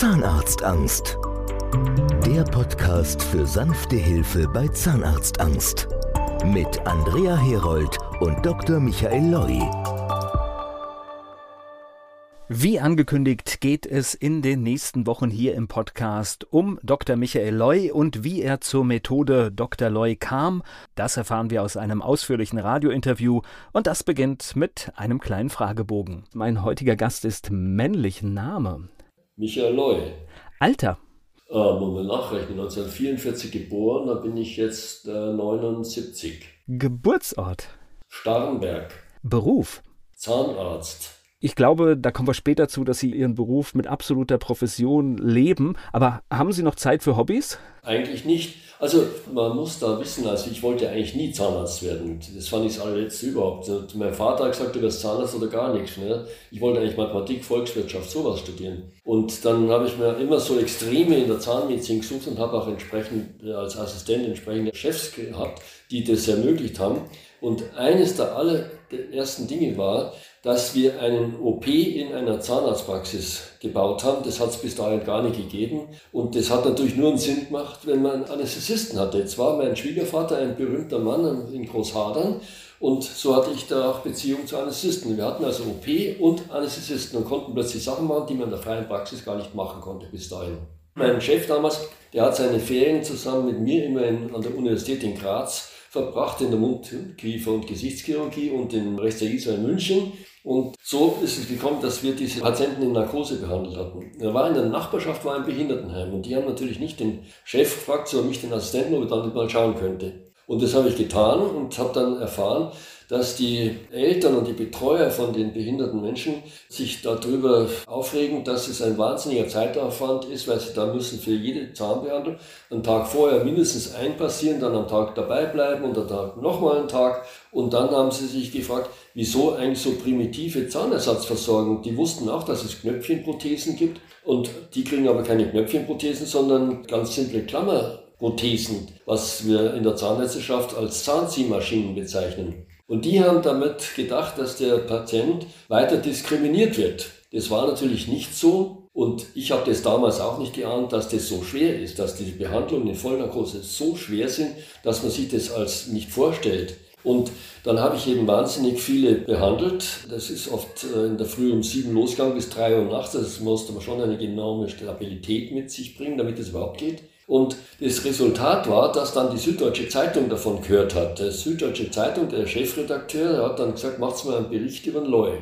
Zahnarztangst. Der Podcast für sanfte Hilfe bei Zahnarztangst. Mit Andrea Herold und Dr. Michael Loi. Wie angekündigt geht es in den nächsten Wochen hier im Podcast um Dr. Michael Loy und wie er zur Methode Dr. Loy kam. Das erfahren wir aus einem ausführlichen Radiointerview und das beginnt mit einem kleinen Fragebogen. Mein heutiger Gast ist männlich Name. Michael Loy. Alter. Äh, Moment nachrechnen, 1944 geboren, da bin ich jetzt äh, 79. Geburtsort. Starnberg. Beruf. Zahnarzt. Ich glaube, da kommen wir später zu, dass Sie Ihren Beruf mit absoluter Profession leben. Aber haben Sie noch Zeit für Hobbys? Eigentlich nicht. Also man muss da wissen, also ich wollte eigentlich nie Zahnarzt werden. Das fand ich das allerletzte überhaupt. Mein Vater hat gesagt, du wirst Zahnarzt oder gar nichts. Ne? Ich wollte eigentlich Mathematik, Volkswirtschaft, sowas studieren. Und dann habe ich mir immer so Extreme in der Zahnmedizin gesucht und habe auch entsprechend äh, als Assistent entsprechende Chefs gehabt, die das ermöglicht haben. Und eines der allerersten Dinge war, dass wir einen OP in einer Zahnarztpraxis gebaut haben. Das hat es bis dahin gar nicht gegeben. Und das hat natürlich nur einen Sinn gemacht, wenn man einen Anästhesisten hatte. Jetzt war mein Schwiegervater ein berühmter Mann in Großhadern. Und so hatte ich da auch Beziehung zu Anästhesisten. Wir hatten also OP und Anästhesisten und konnten plötzlich Sachen machen, die man in der freien Praxis gar nicht machen konnte bis dahin. Mein Chef damals, der hat seine Ferien zusammen mit mir immer in, an der Universität in Graz verbracht in der Mund-, Kiefer- und Gesichtschirurgie und im Rest der ISA in München. Und so ist es gekommen, dass wir diese Patienten in Narkose behandelt hatten. Er war in der Nachbarschaft, war ein Behindertenheim und die haben natürlich nicht den Chef gefragt, sondern mich den Assistenten, ob er dann mal schauen könnte. Und das habe ich getan und habe dann erfahren, dass die Eltern und die Betreuer von den behinderten Menschen sich darüber aufregen, dass es ein wahnsinniger Zeitaufwand ist, weil sie da müssen für jede Zahnbehandlung einen Tag vorher mindestens einpassieren, dann am Tag dabei bleiben und am Tag nochmal einen Tag. Und dann haben sie sich gefragt, wieso eigentlich so primitive Zahnersatzversorgung? Die wussten auch, dass es Knöpfchenprothesen gibt und die kriegen aber keine Knöpfchenprothesen, sondern ganz simple Klammerprothesen, was wir in der Zahnärzteschaft als Zahnziehmaschinen bezeichnen. Und die haben damit gedacht, dass der Patient weiter diskriminiert wird. Das war natürlich nicht so. Und ich habe das damals auch nicht geahnt, dass das so schwer ist, dass die Behandlungen in Vollnarkose so schwer sind, dass man sich das als nicht vorstellt. Und dann habe ich eben wahnsinnig viele behandelt. Das ist oft äh, in der Früh um sieben losgegangen bis drei Uhr nachts. Das musste man schon eine enorme Stabilität mit sich bringen, damit es überhaupt geht. Und das Resultat war, dass dann die Süddeutsche Zeitung davon gehört hat. Die Süddeutsche Zeitung, der Chefredakteur, hat dann gesagt, macht's mal einen Bericht über den Loy.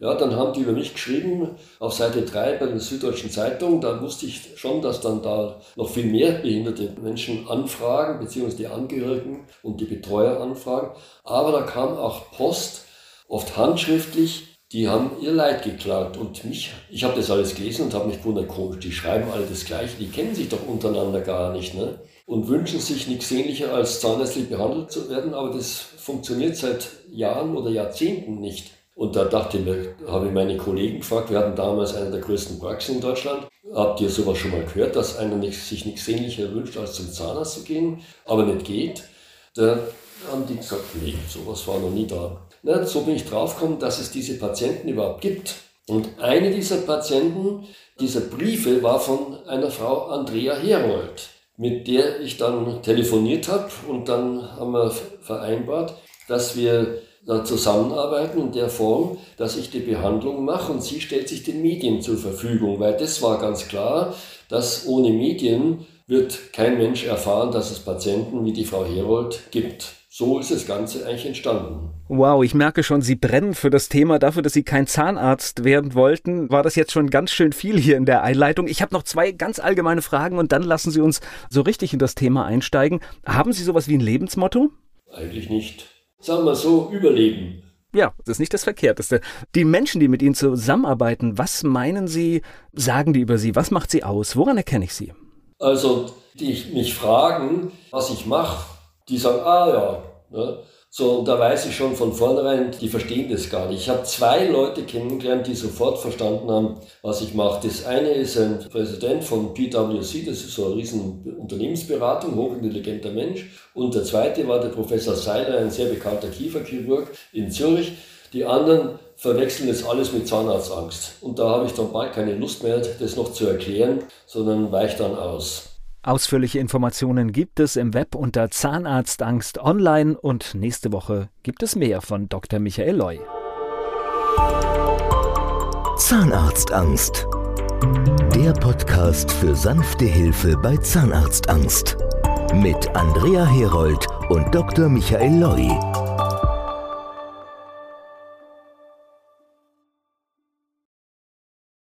Ja, dann haben die über mich geschrieben auf Seite 3 bei der Süddeutschen Zeitung. Da wusste ich schon, dass dann da noch viel mehr behinderte Menschen anfragen, beziehungsweise die Angehörigen und die Betreuer anfragen. Aber da kam auch Post, oft handschriftlich, die haben ihr Leid geklagt und mich, ich habe das alles gelesen und habe mich gewundert, komisch, die schreiben alle das Gleiche, die kennen sich doch untereinander gar nicht ne? und wünschen sich nichts ähnlicher als zahnärztlich behandelt zu werden, aber das funktioniert seit Jahren oder Jahrzehnten nicht. Und da dachte ich mir, habe ich meine Kollegen gefragt, wir hatten damals eine der größten Praxen in Deutschland, habt ihr sowas schon mal gehört, dass einer nicht, sich nichts ähnlicher wünscht, als zum Zahnarzt zu gehen, aber nicht geht? Da haben die gesagt, nee, sowas war noch nie da. Na, so bin ich draufgekommen, dass es diese Patienten überhaupt gibt. Und eine dieser Patienten, dieser Briefe, war von einer Frau Andrea Herold, mit der ich dann telefoniert habe und dann haben wir vereinbart, dass wir da zusammenarbeiten in der Form, dass ich die Behandlung mache und sie stellt sich den Medien zur Verfügung, weil das war ganz klar, dass ohne Medien wird kein Mensch erfahren, dass es Patienten wie die Frau Herold gibt. So ist das Ganze eigentlich entstanden. Wow, ich merke schon, Sie brennen für das Thema. Dafür, dass Sie kein Zahnarzt werden wollten, war das jetzt schon ganz schön viel hier in der Einleitung. Ich habe noch zwei ganz allgemeine Fragen und dann lassen Sie uns so richtig in das Thema einsteigen. Haben Sie sowas wie ein Lebensmotto? Eigentlich nicht. Sagen wir so, Überleben. Ja, das ist nicht das Verkehrteste. Die Menschen, die mit Ihnen zusammenarbeiten, was meinen Sie, sagen die über Sie? Was macht Sie aus? Woran erkenne ich Sie? Also, die mich fragen, was ich mache, die sagen, ah ja, ne? So, da weiß ich schon von vornherein, die verstehen das gar nicht. Ich habe zwei Leute kennengelernt, die sofort verstanden haben, was ich mache. Das eine ist ein Präsident von PwC, das ist so eine riesen Unternehmensberatung, hochintelligenter Mensch. Und der zweite war der Professor Seiler, ein sehr bekannter Kieferchirurg in Zürich. Die anderen verwechseln das alles mit Zahnarztangst. Und da habe ich dann bald keine Lust mehr, das noch zu erklären, sondern weiche dann aus. Ausführliche Informationen gibt es im Web unter Zahnarztangst online und nächste Woche gibt es mehr von Dr. Michael Loy. Zahnarztangst. Der Podcast für sanfte Hilfe bei Zahnarztangst. Mit Andrea Herold und Dr. Michael Loy.